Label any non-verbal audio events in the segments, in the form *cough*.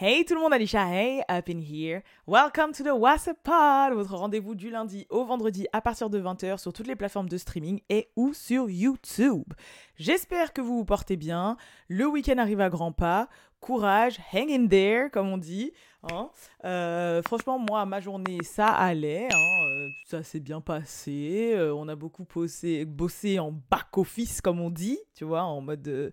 Hey tout le monde, Alicia, hey, up in here. Welcome to the WhatsApp Pod, votre rendez-vous du lundi au vendredi à partir de 20h sur toutes les plateformes de streaming et ou sur YouTube. J'espère que vous vous portez bien. Le week-end arrive à grands pas. Courage, hang in there, comme on dit. Hein. Euh, franchement, moi, ma journée, ça allait. Hein. Euh, ça s'est bien passé. Euh, on a beaucoup bossé, bossé en back-office, comme on dit, tu vois, en mode.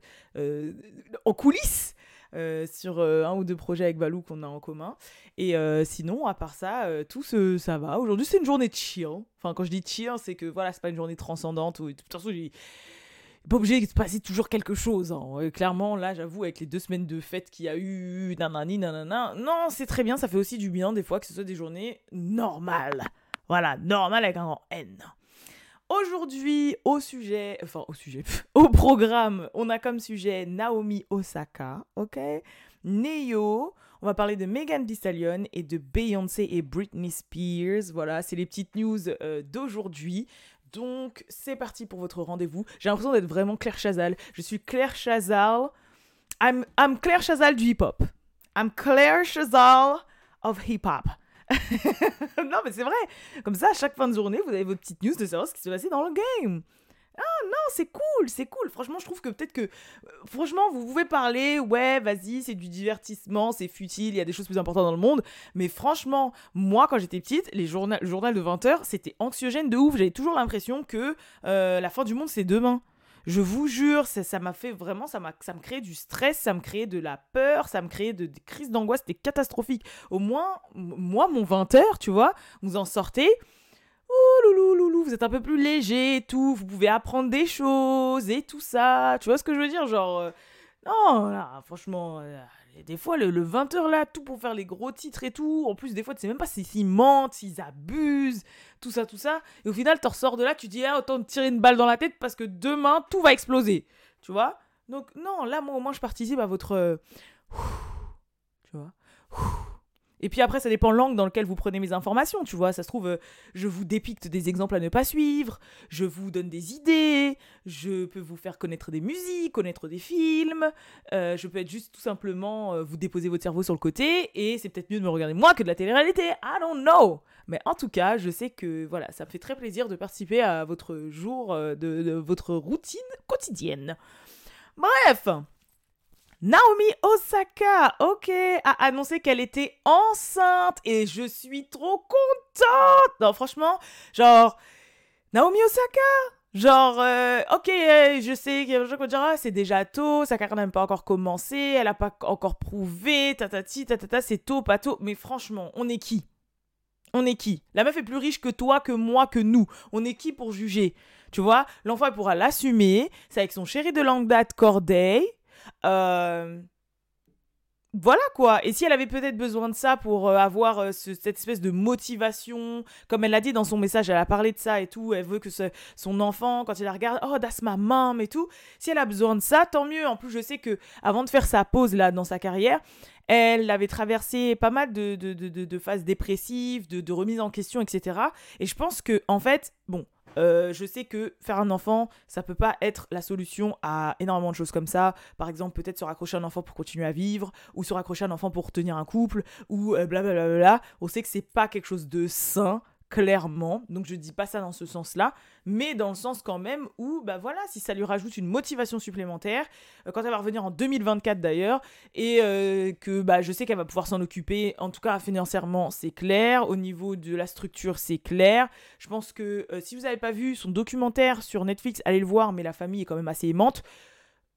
en coulisses. Euh, sur euh, un ou deux projets avec Valou qu'on a en commun. Et euh, sinon, à part ça, tout ça va. Aujourd'hui, c'est une journée chill. Enfin, quand je dis chill, c'est que voilà, c'est pas une journée transcendante. Ou, de toute façon, j'ai pas obligé de se passer toujours quelque chose. Hein. clairement, là, j'avoue, avec les deux semaines de fête qu'il y a eu, nanani, nanana, non, c'est très bien, ça fait aussi du bien des fois que ce soit des journées normales. Voilà, normales avec un grand N. Aujourd'hui, au sujet, enfin au sujet, *laughs* au programme, on a comme sujet Naomi Osaka, ok? Neo, on va parler de Megan Thee Stallion et de Beyoncé et Britney Spears. Voilà, c'est les petites news euh, d'aujourd'hui. Donc, c'est parti pour votre rendez-vous. J'ai l'impression d'être vraiment Claire Chazal. Je suis Claire Chazal. I'm, I'm Claire Chazal du hip-hop. I'm Claire Chazal of hip-hop. *laughs* non, mais c'est vrai. Comme ça, à chaque fin de journée, vous avez votre petite news de savoir ce qui s'est passé dans le game. Ah non, c'est cool, c'est cool. Franchement, je trouve que peut-être que. Euh, franchement, vous pouvez parler, ouais, vas-y, c'est du divertissement, c'est futile, il y a des choses plus importantes dans le monde. Mais franchement, moi, quand j'étais petite, les journal, le journal de 20h, c'était anxiogène de ouf. J'avais toujours l'impression que euh, la fin du monde, c'est demain. Je vous jure, ça m'a fait vraiment, ça, ça me créait du stress, ça me créait de la peur, ça me créait de, des crises d'angoisse, c'était catastrophique. Au moins, moi, mon 20h, tu vois, vous en sortez. Ouh, loulou, loulou, vous êtes un peu plus léger et tout, vous pouvez apprendre des choses et tout ça. Tu vois ce que je veux dire Genre, euh, non, là, franchement, euh, des fois, le, 20h là, tout pour faire les gros titres et tout. En plus, des fois, tu sais même pas s'ils mentent, s'ils abusent, tout ça, tout ça. Et au final, tu ressors de là, tu dis, ah, autant te tirer une balle dans la tête parce que demain, tout va exploser. Tu vois? Donc, non, là, moi, au moins, je participe à votre. Euh, tu vois? Et puis après, ça dépend l'angle dans lequel vous prenez mes informations, tu vois. Ça se trouve, euh, je vous dépicte des exemples à ne pas suivre, je vous donne des idées, je peux vous faire connaître des musiques, connaître des films, euh, je peux être juste tout simplement euh, vous déposer votre cerveau sur le côté, et c'est peut-être mieux de me regarder moi que de la télé-réalité, I don't know Mais en tout cas, je sais que voilà, ça me fait très plaisir de participer à votre jour, de votre routine quotidienne. Bref Naomi Osaka, ok, a annoncé qu'elle était enceinte et je suis trop contente. Non, franchement, genre, Naomi Osaka, Genre, euh, ok, je sais qu'il y a des gens qui dire, ah, c'est déjà tôt, sa carrière n'a même pas encore commencé, elle n'a pas encore prouvé, tatati, tatata, c'est tôt, pas tôt. Mais franchement, on est qui? On est qui? La meuf est plus riche que toi, que moi, que nous. On est qui pour juger? Tu vois L'enfant, pourra l'assumer. C'est avec son chéri de longue date, Corday. Euh, voilà quoi. Et si elle avait peut-être besoin de ça pour euh, avoir euh, cette espèce de motivation, comme elle l'a dit dans son message, elle a parlé de ça et tout, elle veut que son enfant, quand il la regarde, oh, that's ma mom et tout. Si elle a besoin de ça, tant mieux. En plus, je sais que avant de faire sa pause là dans sa carrière, elle avait traversé pas mal de, de, de phases dépressives, de, remise en question, etc. Et je pense que, en fait, bon, euh, je sais que faire un enfant, ça peut pas être la solution à énormément de choses comme ça. Par exemple, peut-être se raccrocher à un enfant pour continuer à vivre, ou se raccrocher à un enfant pour tenir un couple, ou blablabla. Euh, bla, On sait que c'est pas quelque chose de sain clairement. Donc je dis pas ça dans ce sens-là, mais dans le sens quand même où, bah voilà, si ça lui rajoute une motivation supplémentaire, euh, quand elle va revenir en 2024 d'ailleurs, et euh, que bah je sais qu'elle va pouvoir s'en occuper, en tout cas financièrement c'est clair, au niveau de la structure c'est clair. Je pense que euh, si vous n'avez pas vu son documentaire sur Netflix, allez le voir, mais la famille est quand même assez aimante.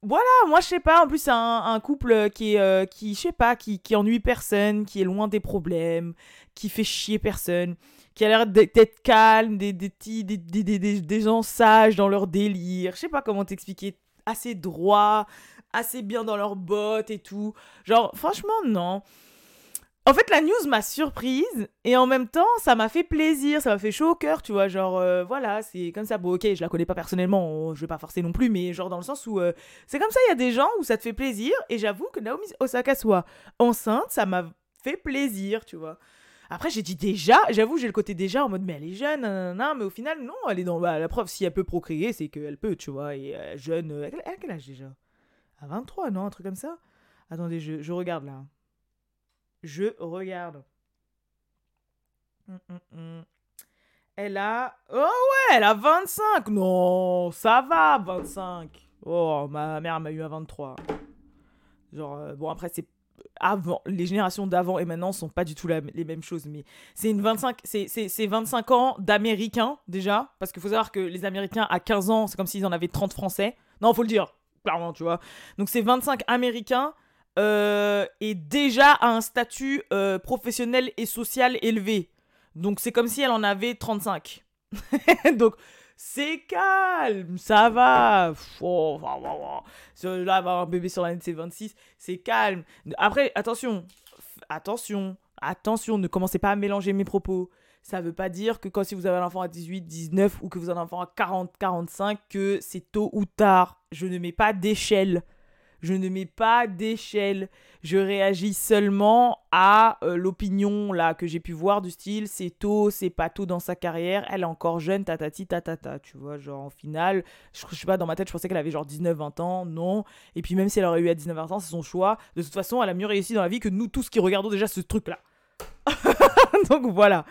Voilà, moi je sais pas, en plus c'est un, couple qui est, qui, je sais pas, qui, qui ennuie personne, qui est loin des problèmes, qui fait chier personne qui a l'air d'être calme, des, des, des, des, des, gens sages dans leur délire. Je sais pas comment t'expliquer. Assez droit, assez bien dans leurs bottes et tout. Genre, franchement, non. En fait, la news m'a surprise et en même temps, ça m'a fait plaisir, ça m'a fait chaud au cœur, tu vois. Genre, euh, voilà, c'est comme ça. Bon, ok, je la connais pas personnellement, je vais pas forcer non plus, mais genre dans le sens où euh, c'est comme ça, il y a des gens où ça te fait plaisir et j'avoue que Naomi Osaka soit enceinte, ça m'a fait plaisir, tu vois. Après, j'ai dit déjà, j'avoue, j'ai le côté déjà en mode, mais elle est jeune, non mais au final, non, elle est dans bah, la preuve, si elle peut procréer, c'est qu'elle peut, tu vois, et euh, jeune, elle, a quel âge déjà? À 23, non Un truc comme ça? Attendez, je, je regarde là. Je regarde. Hum, hum, hum. Elle a. Oh ouais, elle a 25. Non, ça va, 25. Oh, ma mère m'a eu à 23. Genre, euh, bon, après, c'est. Les générations d'avant et maintenant sont pas du tout les mêmes choses, mais c'est une 25, c'est 25 ans d'Américains déjà, parce qu'il faut savoir que les Américains à 15 ans, c'est comme s'ils en avaient 30 Français. Non, faut le dire, clairement, tu vois. Donc c'est 25 Américains euh, et déjà à un statut euh, professionnel et social élevé. Donc c'est comme si elle en avait 35. *laughs* Donc c'est calme, ça va. Oh, là, avoir un bébé sur l'année de ses 26, c'est calme. Après, attention, attention, attention, ne commencez pas à mélanger mes propos. Ça veut pas dire que quand si vous avez un enfant à 18, 19 ou que vous avez un enfant à 40, 45, que c'est tôt ou tard. Je ne mets pas d'échelle. Je ne mets pas d'échelle. Je réagis seulement à euh, l'opinion là que j'ai pu voir du style c'est tôt, c'est pas tôt dans sa carrière, elle est encore jeune, tatati tatata, tu vois, genre en finale, je, je sais pas dans ma tête, je pensais qu'elle avait genre 19 20 ans, non. Et puis même si elle aurait eu à 19 20 ans, c'est son choix. De toute façon, elle a mieux réussi dans la vie que nous tous qui regardons déjà ce truc là. *laughs* Donc voilà.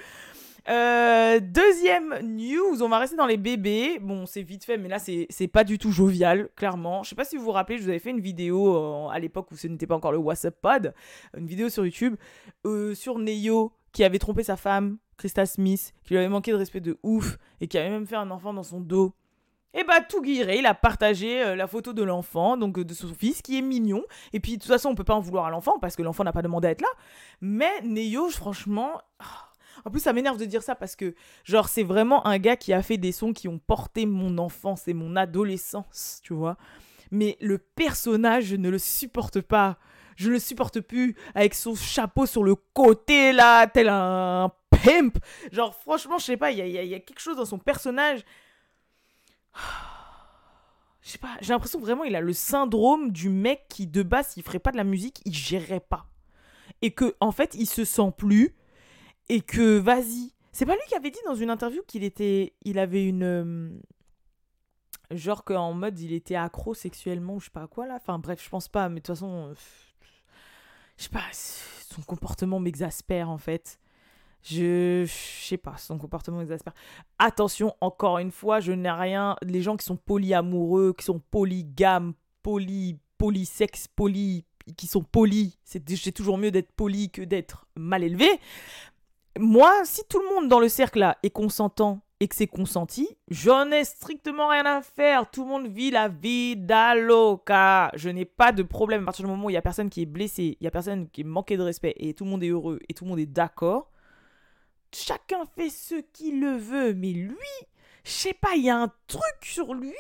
Euh, deuxième news, on va rester dans les bébés. Bon, c'est vite fait, mais là, c'est pas du tout jovial, clairement. Je sais pas si vous vous rappelez, je vous avais fait une vidéo euh, à l'époque où ce n'était pas encore le WhatsApp Pod, une vidéo sur YouTube, euh, sur Neyo qui avait trompé sa femme, Krista Smith, qui lui avait manqué de respect de ouf, et qui avait même fait un enfant dans son dos. Et bah tout guiré, il a partagé la photo de l'enfant, donc de son fils, qui est mignon. Et puis de toute façon, on peut pas en vouloir à l'enfant parce que l'enfant n'a pas demandé à être là. Mais Neyo, franchement, ah, en plus, ça m'énerve de dire ça parce que, genre, c'est vraiment un gars qui a fait des sons qui ont porté mon enfance et mon adolescence, tu vois. Mais le personnage, je ne le supporte pas. Je ne le supporte plus avec son chapeau sur le côté, là, tel un pimp. Genre, franchement, je sais pas, il y a, y a, quelque chose dans son personnage. Je sais pas, j'ai l'impression vraiment il a le syndrome du mec qui, de base, s'il ferait pas de la musique, il gérerait pas. Et que, en fait, il se sent plus et que vas-y. C'est pas lui qui avait dit dans une interview qu'il était, il avait une, euh, genre qu'en mode il était accro sexuellement ou je sais pas quoi là. Enfin bref, je pense pas, mais de toute façon, euh, je sais pas, son comportement m'exaspère en fait. Je, je sais pas, son comportement m'exaspère. Attention, encore une fois, je n'ai rien. Les gens qui sont polyamoureux, qui sont polygames, poly, polysex, poly, qui sont polis, c'est toujours mieux d'être poli que d'être mal élevé moi, si tout le monde dans le cercle là est consentant et que c'est consenti, j'en ai strictement rien à faire. Tout le monde vit la vie d'Aloca. Je n'ai pas de problème. À partir du moment où il y a personne qui est blessé, il y a personne qui est manqué de respect et tout le monde est heureux et tout le monde est d'accord, chacun fait ce qu'il le veut. Mais lui, je sais pas, il y a un truc sur lui.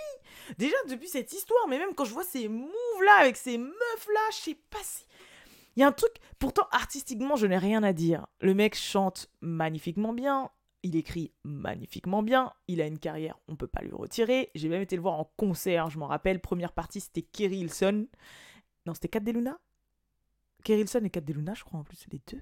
Déjà depuis cette histoire, mais même quand je vois ces moves là avec ces meufs là, je sais pas si il y a un truc, pourtant artistiquement, je n'ai rien à dire. Le mec chante magnifiquement bien, il écrit magnifiquement bien, il a une carrière, on peut pas lui retirer. J'ai même été le voir en concert, je m'en rappelle. Première partie, c'était Kerry Hilson. Non, c'était Kat Deluna? Kerry Hilson et Kat Deluna, je crois en plus, les deux?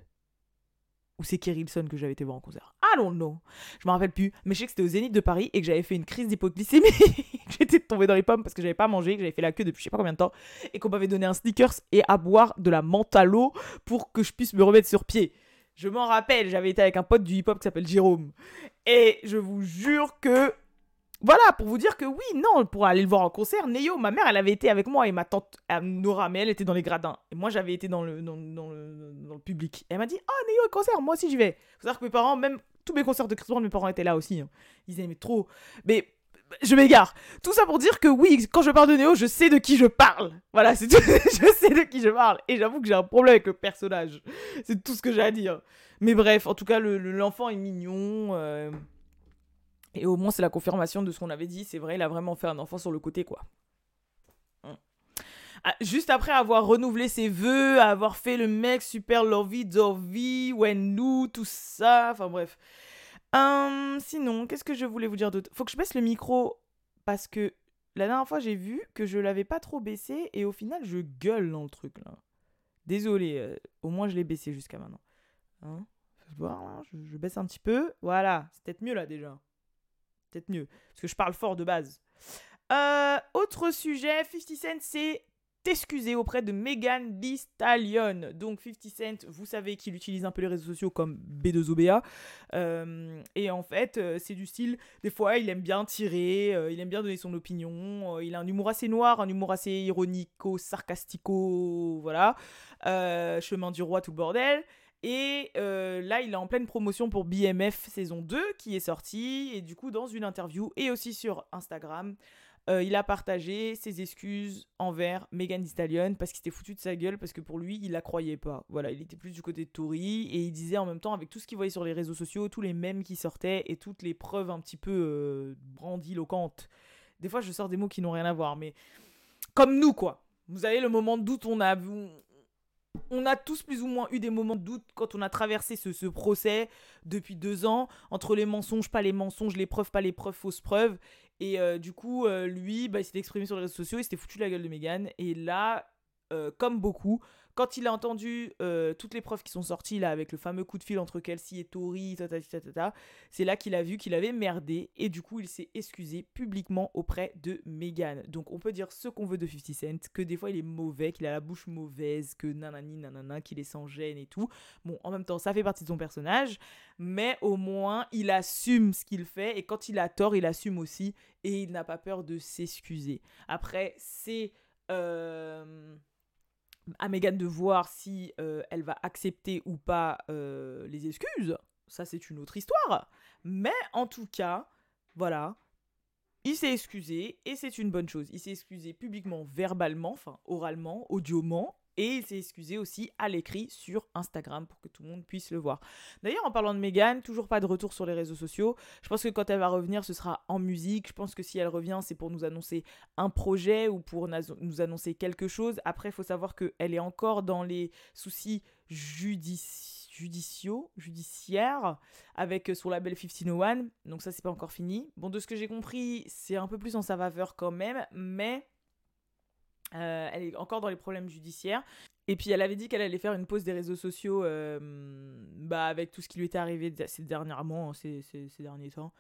Ou c'est Kerry Hilson que j'avais été voir en concert? Je me rappelle plus. Mais je sais que c'était au Zénith de Paris et que j'avais fait une crise d'hypoglycémie. *laughs* J'étais tombée dans les pommes parce que j'avais pas mangé, que j'avais fait la queue depuis je sais pas combien de temps. Et qu'on m'avait donné un sneakers et à boire de la l'eau pour que je puisse me remettre sur pied. Je m'en rappelle, j'avais été avec un pote du hip-hop qui s'appelle Jérôme. Et je vous jure que voilà, pour vous dire que oui, non, pour aller le voir en concert, Neyo, ma mère, elle avait été avec moi et ma tante Nora, mais elle était dans les gradins. Et moi, j'avais été dans le, dans, le, public. Elle m'a dit, oh, Neyo, concert, moi aussi j'y vais. Faut savoir que mes parents, même tous mes concerts de Chris mes parents étaient là aussi. Hein. Ils aimaient trop. Mais je m'égare. Tout ça pour dire que oui, quand je parle de Néo, je sais de qui je parle. Voilà, c'est tout. *laughs* je sais de qui je parle. Et j'avoue que j'ai un problème avec le personnage. C'est tout ce que j'ai à dire. Mais bref, en tout cas, l'enfant est mignon. Euh, et au moins, c'est la confirmation de ce qu'on avait dit. C'est vrai, il a vraiment fait un enfant sur le côté, quoi. Juste après avoir renouvelé ses vœux, avoir fait le mec super lovey dovey, when nous, tout ça. Enfin bref. Hum, sinon, qu'est-ce que je voulais vous dire d'autre? Faut que je baisse le micro parce que la dernière fois, j'ai vu que je l'avais pas trop baissé et au final, je gueule dans le truc là. Désolé, euh, au moins je l'ai baissé jusqu'à maintenant. Hein? Voir là, je, je, baisse un petit peu. Voilà, c'est peut-être mieux là déjà peut-être mieux. Parce que je parle fort de base. Euh, autre sujet, 50 Cent s'est excusé auprès de Megan Thee. Donc 50 Cent, vous savez qu'il utilise un peu les réseaux sociaux comme B2OBA. Euh, et en fait, euh, c'est du style, des fois, il aime bien tirer, euh, il aime bien donner son opinion. il a un humour assez noir, un humour assez ironico, sarcastico, voilà. chemin du roi, tout bordel. Et là, il est en pleine promotion pour BMF saison 2 qui est sortie. Et du coup, dans une interview et aussi sur Instagram, euh, il a partagé ses excuses envers Megan Thee parce qu'il s'était foutu de sa gueule parce que pour lui, il la croyait pas. Voilà, il était plus du côté de Tory et il disait en même temps avec tout ce qu'il voyait sur les réseaux sociaux, tous les mèmes qui sortaient et toutes les preuves un petit peu euh, brandiloquentes. Des fois, je sors des mots qui n'ont rien à voir, mais comme nous quoi. Vous avez le moment de doute, on a on a tous plus ou moins eu des moments de doute quand on a traversé ce, procès depuis deux ans, entre les mensonges, pas les mensonges, les preuves, pas les preuves, fausses preuves. Et euh, du coup, euh, lui, bah, il s'était exprimé sur les réseaux sociaux, il s'était foutu la gueule de Megan. Et là, euh, comme beaucoup, quand il a entendu toutes les preuves qui sont sorties là avec le fameux coup de fil entre Kelsey et Tori, c'est là qu'il a vu qu'il avait merdé et du coup il s'est excusé publiquement auprès de Megan. Donc on peut dire ce qu'on veut de 50 Cent, que des fois il est mauvais, qu'il a la bouche mauvaise, que nanani nanana, qu'il est sans gêne et tout. Bon, en même temps ça fait partie de son personnage, mais au moins il assume ce qu'il fait et quand il a tort il assume aussi et il n'a pas peur de s'excuser. Après c'est... Euh à Megan de voir si euh, elle va accepter ou pas euh, les excuses. Ça, c'est une autre histoire. Mais en tout cas, voilà. Il s'est excusé et c'est une bonne chose. Il s'est excusé publiquement, verbalement, enfin oralement, audioment, et il s'est excusé aussi à l'écrit sur Instagram pour que tout le monde puisse le voir. D'ailleurs, en parlant de Megan, toujours pas de retour sur les réseaux sociaux. Je pense que quand elle va revenir, ce sera en musique. Je pense que si elle revient, c'est pour nous annoncer un projet ou pour nous annoncer quelque chose. Après, il faut savoir qu'elle est encore dans les soucis judiciaires, avec son label 1501. Donc ça, c'est pas encore fini. Bon, de ce que j'ai compris, c'est un peu plus en sa faveur quand même, mais euh, elle est encore dans les problèmes judiciaires. Et puis elle avait dit qu'elle allait faire une pause des réseaux sociaux euh, bah, avec tout ce qui lui était arrivé ces dernièrement, ces, ces, derniers temps.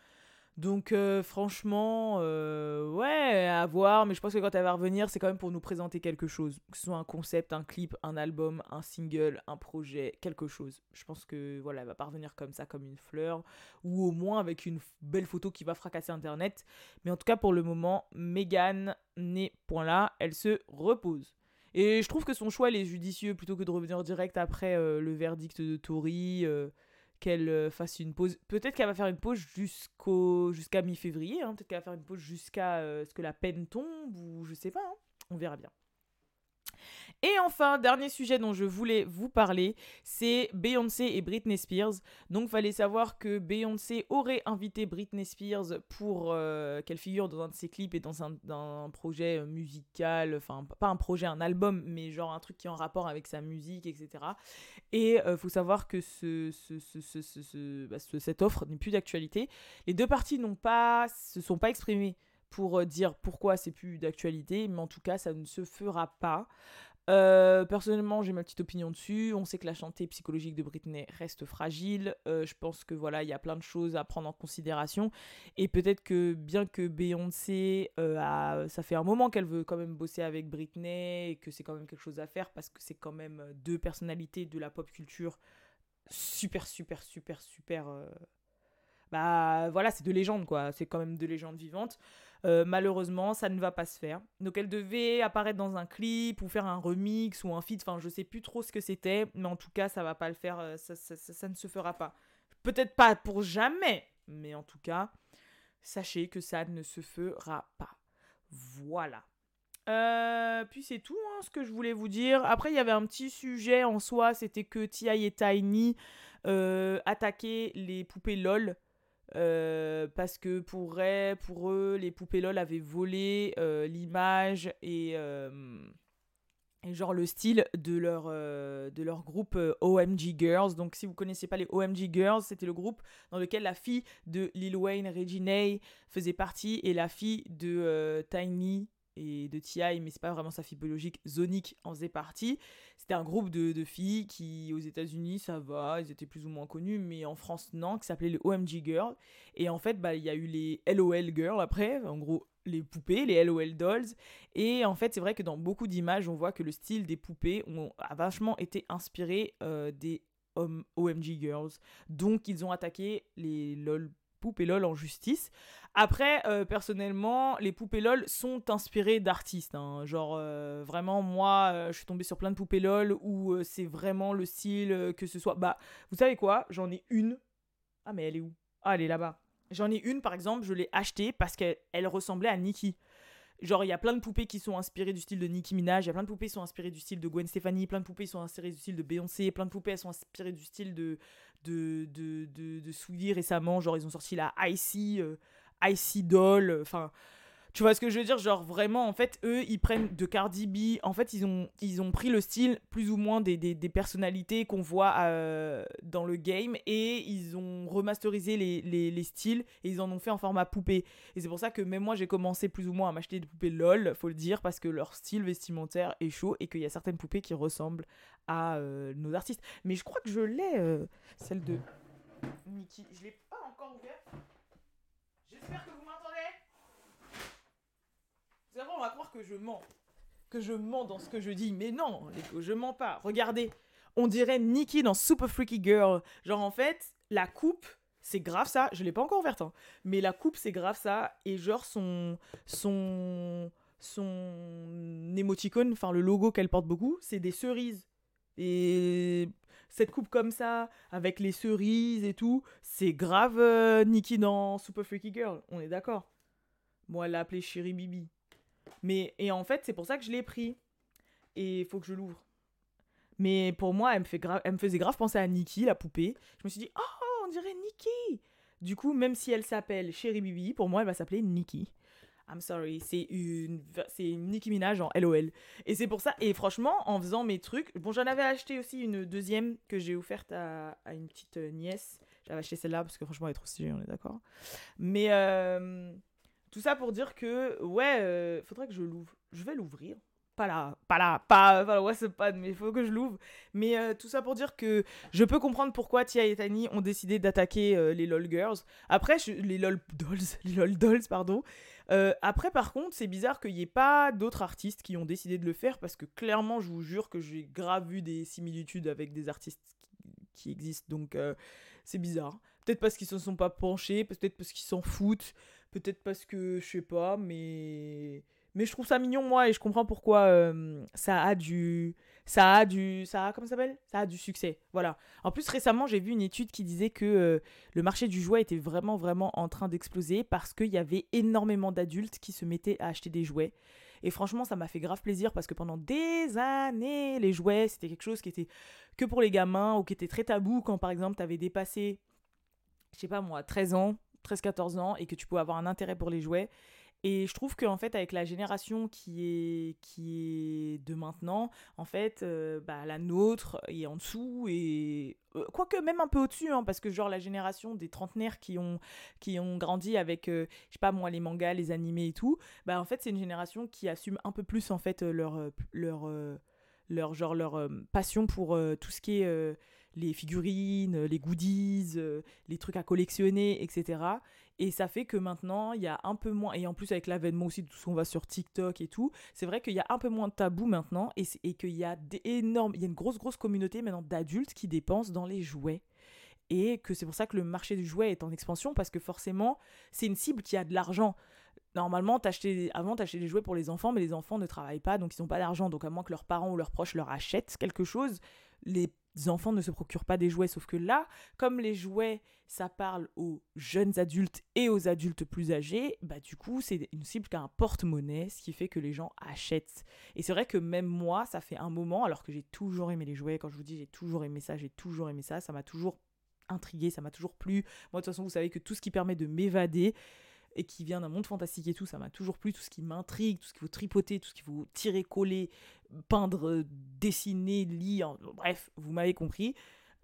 Donc euh, franchement, ouais, à voir, mais je pense que quand elle va revenir, c'est quand même pour nous présenter quelque chose. Que ce soit un concept, un clip, un album, un single, un projet, quelque chose. Je pense que voilà, elle va pas revenir comme ça, comme une fleur, ou au moins avec une belle photo qui va fracasser Internet. Mais en tout cas, pour le moment, Megan n'est point là, elle se repose. Et je trouve que son choix, est judicieux, plutôt que de revenir direct après euh, le verdict de Tory, euh, qu'elle euh, fasse une pause. Peut-être qu'elle va faire une pause jusqu'au jusqu'à mi-février, hein. peut-être qu'elle va faire une pause jusqu'à ce que la peine tombe, ou je sais pas, hein. on verra bien. Et enfin, dernier sujet dont je voulais vous parler, c'est Beyoncé et Britney Spears. Donc, fallait savoir que Beyoncé aurait invité Britney Spears pour euh, qu'elle figure dans un de ses clips et dans un, projet musical, enfin, pas un projet, un album, mais genre un truc qui est en rapport avec sa musique, etc. Et euh, faut savoir que bah, cette offre n'est plus d'actualité. Les deux parties n'ont se sont pas exprimées pour euh, dire pourquoi c'est plus d'actualité, mais en tout cas, ça ne se fera pas. Euh, personnellement, j'ai ma petite opinion dessus. On sait que la santé psychologique de Britney reste fragile. Euh, je pense que voilà, il y a plein de choses à prendre en considération. Et peut-être que bien que Beyoncé, a, ça fait un moment qu'elle veut quand même bosser avec Britney et que c'est quand même quelque chose à faire parce que c'est quand même deux personnalités de la pop culture super, super, super, super. Bah voilà, c'est de légende quoi. C'est quand même de légende vivante. Euh, malheureusement, ça ne va pas se faire. Donc elle devait apparaître dans un clip ou faire un remix ou un feat, enfin je sais plus trop ce que c'était, mais en tout cas ça va pas le faire, euh, ça, ça, ne se fera pas. Peut-être pas pour jamais, mais en tout cas, sachez que ça ne se fera pas. Voilà. Euh, puis c'est tout hein, ce que je voulais vous dire. Après, il y avait un petit sujet en soi, c'était que T.I. et Tiny attaquaient les poupées LOL euh, parce que pour, eux, les poupées LOL avaient volé euh, l'image et, euh, et, genre le style de leur, de leur groupe OMG Girls. Donc si vous connaissez pas les OMG Girls, c'était le groupe dans lequel la fille de Lil Wayne, Regina, faisait partie et la fille de Tiny et de T.I., mais c'est pas vraiment sa fille biologique, Zonic en faisait partie. C'était un groupe de, filles qui, aux États-Unis, ça va, ils étaient plus ou moins connus, mais en France, non, qui s'appelait les OMG Girls. Et en fait, bah, il y a eu les LOL Girls après, en gros, les poupées, les LOL Dolls. Et en fait, c'est vrai que dans beaucoup d'images, on voit que le style des poupées ont, a vachement été inspiré euh, des OMG Girls. Donc, ils ont attaqué les LOL poupées LOL en justice. Après, euh, personnellement, les poupées LOL sont inspirées d'artistes. Hein. Genre, euh, vraiment, moi, je suis tombée sur plein de poupées LOL où c'est vraiment le style que ce soit. Bah, vous savez quoi? J'en ai une. Ah, mais elle est où? Ah, elle est là-bas. J'en ai une, par exemple, je l'ai achetée parce qu'elle ressemblait à Nicki. Genre, il y a plein de poupées qui sont inspirées du style de Nicki Minaj, il y a plein de poupées qui sont inspirées du style de Gwen Stefani, plein de poupées qui sont inspirées du style de Beyoncé, plein de poupées elles sont inspirées du style de, de, de, de, de récemment. Genre, ils ont sorti la Icy, euh, Icy Doll, enfin. Tu vois ce que je veux dire? Genre vraiment, en fait, eux, ils prennent de Cardi B. En fait, ils ont, ils ont pris le style plus ou moins des, des, personnalités qu'on voit euh, dans le game et ils ont remasterisé les, les, les, styles et ils en ont fait en format poupée. Et c'est pour ça que même moi, j'ai commencé plus ou moins à m'acheter des poupées LOL, faut le dire, parce que leur style vestimentaire est chaud et qu'il y a certaines poupées qui ressemblent à euh, nos artistes. Mais je crois que je l'ai, euh, celle de Nikki. Je l'ai pas encore ouverte. J'espère que vous m'entendez on va croire que je mens. Que je mens dans ce que je dis. Mais non, je mens pas. Regardez, on dirait Nikki dans Super Freaky Girl. Genre, en fait, la coupe, c'est grave ça. Je l'ai pas encore ouverte, hein. mais la coupe, c'est grave ça. Et genre, son. son son émoticône, enfin le logo qu'elle porte beaucoup, c'est des cerises. Et cette coupe comme ça, avec les cerises et tout, c'est grave euh, Nikki dans Super Freaky Girl, on est d'accord. Moi, elle l'a appelée Chérie Bibi. Mais, et en fait, c'est pour ça que je l'ai pris. Et il faut que je l'ouvre. Mais pour moi, elle me, fait elle me faisait grave penser à Nikki, la poupée. Je me suis dit, oh, on dirait Nikki. Du coup, même si elle s'appelle Chérie Bibi, pour moi, elle va s'appeler Nikki. I'm sorry, c'est une, c'est une Nicki Minaj en LOL. Et c'est pour ça, et franchement, en faisant mes trucs, bon, j'en avais acheté aussi une deuxième que j'ai offerte à, une petite nièce. J'avais acheté celle-là parce que franchement, elle est trop stylée, on est d'accord. Mais euh, tout ça pour dire que, ouais, euh, faudrait que je l'ouvre. Je vais l'ouvrir. Pas là, pas là, pas, pas ouais, c'est pas, mais il faut que je l'ouvre. Mais euh, tout ça pour dire que je peux comprendre pourquoi Tia et Tani ont décidé d'attaquer euh, les LOL Girls. Après, les LOL Dolls, *laughs* les LOL Dolls, pardon. après, par contre, c'est bizarre qu'il n'y ait pas d'autres artistes qui ont décidé de le faire parce que clairement, je vous jure que j'ai grave vu des similitudes avec des artistes qui, existent. Donc, c'est bizarre. Peut-être parce qu'ils se sont pas penchés, peut-être parce qu'ils s'en foutent. Peut-être parce que je sais pas, mais mais je trouve ça mignon moi et je comprends pourquoi euh, ça a du ça a du ça a comment s'appelle? Ça a du succès voilà. En plus récemment j'ai vu une étude qui disait que euh, le marché du jouet était vraiment vraiment en train d'exploser parce qu'il y avait énormément d'adultes qui se mettaient à acheter des jouets. Et franchement ça m'a fait grave plaisir parce que pendant des années les jouets c'était quelque chose qui était que pour les gamins ou qui était très tabou quand par exemple tu avais dépassé je sais pas moi 13 ans 13-14 ans et que tu peux avoir un intérêt pour les jouets. Et je trouve qu'en fait, avec la génération qui est, qui est de maintenant, en fait, euh, bah, la nôtre est en dessous et. Euh, quoique même un peu au-dessus, hein, parce que genre la génération des trentenaires qui ont, qui ont grandi avec, euh, je sais pas moi, les mangas, les animés et tout, bah en fait, c'est une génération qui assume un peu plus en fait leur. leur leur genre leur passion pour tout ce qui est les figurines, les goodies, euh, les trucs à collectionner, etc. Et ça fait que maintenant, il y a un peu moins, et en plus avec l'avènement aussi de tout ce qu'on va sur TikTok et tout, c'est vrai qu'il y a un peu moins de tabou maintenant et, et qu'il y a énormes, il y a une grosse, grosse communauté maintenant d'adultes qui dépensent dans les jouets. Et que c'est pour ça que le marché du jouet est en expansion parce que forcément, c'est une cible qui a de l'argent. Normalement, achetais, avant, t'achetais des jouets pour les enfants, mais les enfants ne travaillent pas, donc ils n'ont pas d'argent. Donc à moins que leurs parents ou leurs proches leur achètent quelque chose, les enfants ne se procurent pas des jouets. Sauf que là, comme les jouets, ça parle aux jeunes adultes et aux adultes plus âgés, bah du coup, c'est une cible qui a un porte-monnaie, ce qui fait que les gens achètent. Et c'est vrai que même moi, ça fait un moment, alors que j'ai toujours aimé les jouets, quand je vous dis j'ai toujours aimé ça, j'ai toujours aimé ça, ça m'a toujours intrigué, ça m'a toujours plu. Moi, de toute façon, vous savez que tout ce qui permet de m'évader, et qui vient d'un monde fantastique et tout, ça m'a toujours plu, tout ce qui m'intrigue, tout ce qu'il faut tripoter, tout ce qu'il faut tirer, coller, peindre, dessiner, lire, bref, vous m'avez compris.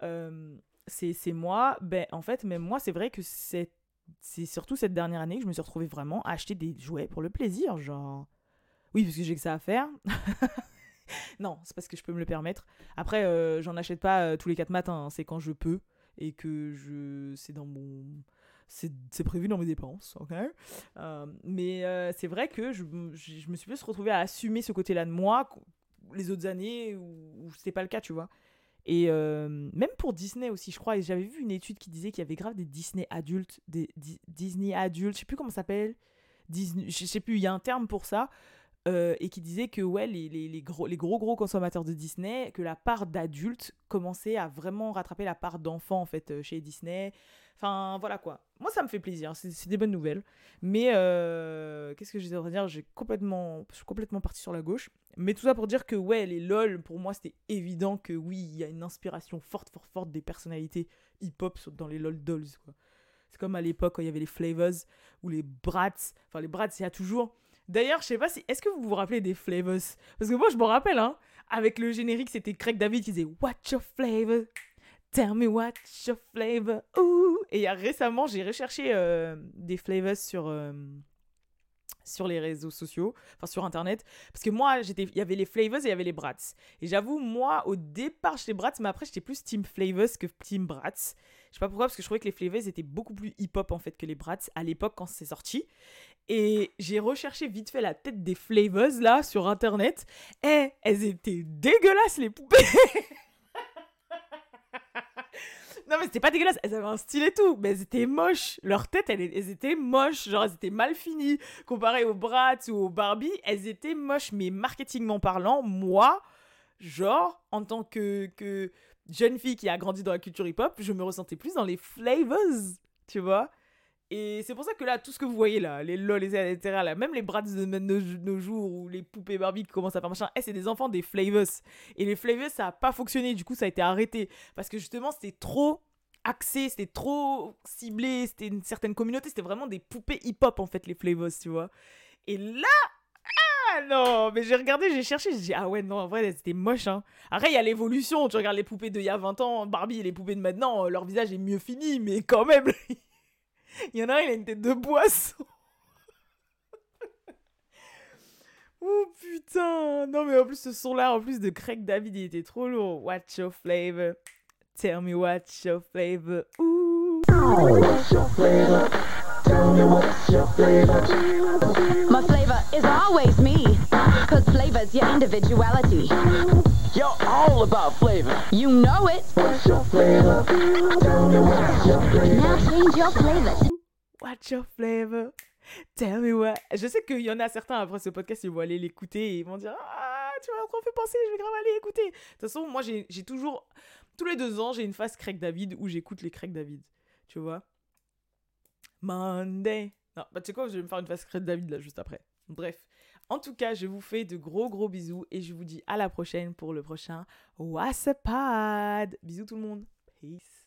Euh, c'est moi, ben en fait, même moi, c'est vrai que c'est surtout cette dernière année que je me suis retrouvée vraiment à acheter des jouets pour le plaisir, genre... Oui, parce que j'ai que ça à faire. *laughs* non, c'est parce que je peux me le permettre. Après, euh, j'en achète pas euh, tous les quatre matins, hein. c'est quand je peux et que je c'est dans mon c'est prévu dans mes dépenses, ok? Euh, Mais c'est vrai que je, je, me suis plus retrouvée à assumer ce côté-là de moi les autres années où, où c'était pas le cas, tu vois? Et même pour Disney aussi, je crois, j'avais vu une étude qui disait qu'il y avait grave des Disney adultes, des Disney adultes, je sais plus comment ça s'appelle, je sais plus, il y a un terme pour ça, euh, et qui disait que ouais, les, les, gros, les gros gros consommateurs de Disney, que la part d'adultes commençait à vraiment rattraper la part d'enfants en fait euh, chez Disney. Enfin voilà quoi. Moi ça me fait plaisir, c'est des bonnes nouvelles. Mais euh, qu'est-ce que j'étais en train de dire? J'ai complètement, je suis complètement parti sur la gauche. Mais tout ça pour dire que ouais, les LOL, pour moi c'était évident que oui, il y a une inspiration forte, forte, forte des personnalités hip-hop dans les LOL dolls quoi. C'est comme à l'époque quand il y avait les Flavors ou les Brats. Enfin les Brats, il y a toujours D'ailleurs, je sais pas si. Est-ce que vous vous rappelez des flavors? Parce que moi, je me rappelle, hein. Avec le générique, c'était Craig David qui disait What's your flavor? Tell me what's your flavor Ooh. Et récemment, j'ai recherché euh, des flavors sur. Euh, sur les réseaux sociaux, enfin sur internet, parce que moi, il y avait les Flavors et il y avait les Brats. Et j'avoue, moi, au départ, j'étais Brats, mais après, j'étais plus Team Flavors que Team Brats. Je sais pas pourquoi, parce que je trouvais que les Flavors étaient beaucoup plus hip-hop en fait que les Brats à l'époque quand c'est sorti. Et j'ai recherché vite fait la tête des Flavors là sur internet. Et elles étaient dégueulasses les poupées *laughs* Non mais c'était pas dégueulasse, elles avaient un style et tout, mais elles étaient moches. Leur tête, elles, étaient moches, genre elles étaient mal finies. Comparées aux Bratz ou aux Barbie, elles étaient moches. Mais marketingment parlant, moi, genre, en tant que, que jeune fille qui a grandi dans la culture hip-hop, je me ressentais plus dans les flavors, tu vois? Et c'est pour ça que là, tout ce que vous voyez là, les lol, les etc., là, même les brats de nos, jours ou les poupées Barbie qui commencent à faire machin, eh, c'est des enfants des Flavors. Et les Flavors, ça a pas fonctionné, du coup, ça a été arrêté. Parce que justement, c'était trop axé, c'était trop ciblé, c'était une certaine communauté, c'était vraiment des poupées hip-hop en fait, les Flavors, tu vois. Et là, ah non, mais j'ai regardé, j'ai cherché, j'ai dit, ah ouais, non, en vrai, c'était moche, hein. Après, il y a l'évolution, tu regardes les poupées d'il y a 20 ans, Barbie et les poupées de maintenant, leur visage est mieux fini, mais quand même. *laughs* *laughs* Il y en a un, il a une tête de boisson. *laughs* oh putain. Non, mais en plus, ce son-là, en plus de Craig David, il était trop lourd. What's your flavor? Tell me what's your flavor? Ooh. Your flavor? Tell me what's your flavor? My flavor is always me. Cause flavor's your individuality. You're all about flavor. You know it. What's your flavor? Tell me what's your flavor. Now change your flavor. What's your flavor? Tell me what. Je sais qu'il y en a certains après ce podcast, ils vont aller l'écouter et ils vont dire Ah, tu m'as trop fait penser, je vais grave aller écouter. De toute façon, moi j'ai toujours. Tous les deux ans, j'ai une phase Craig David où j'écoute les Craig David. Tu vois Monday. Non, bah tu sais quoi, je vais me faire une phase Craig David là juste après. Bref. En tout cas, je vous fais de gros gros bisous et je vous dis à la prochaine pour le prochain WhatsApp. Bisous tout le monde. Peace.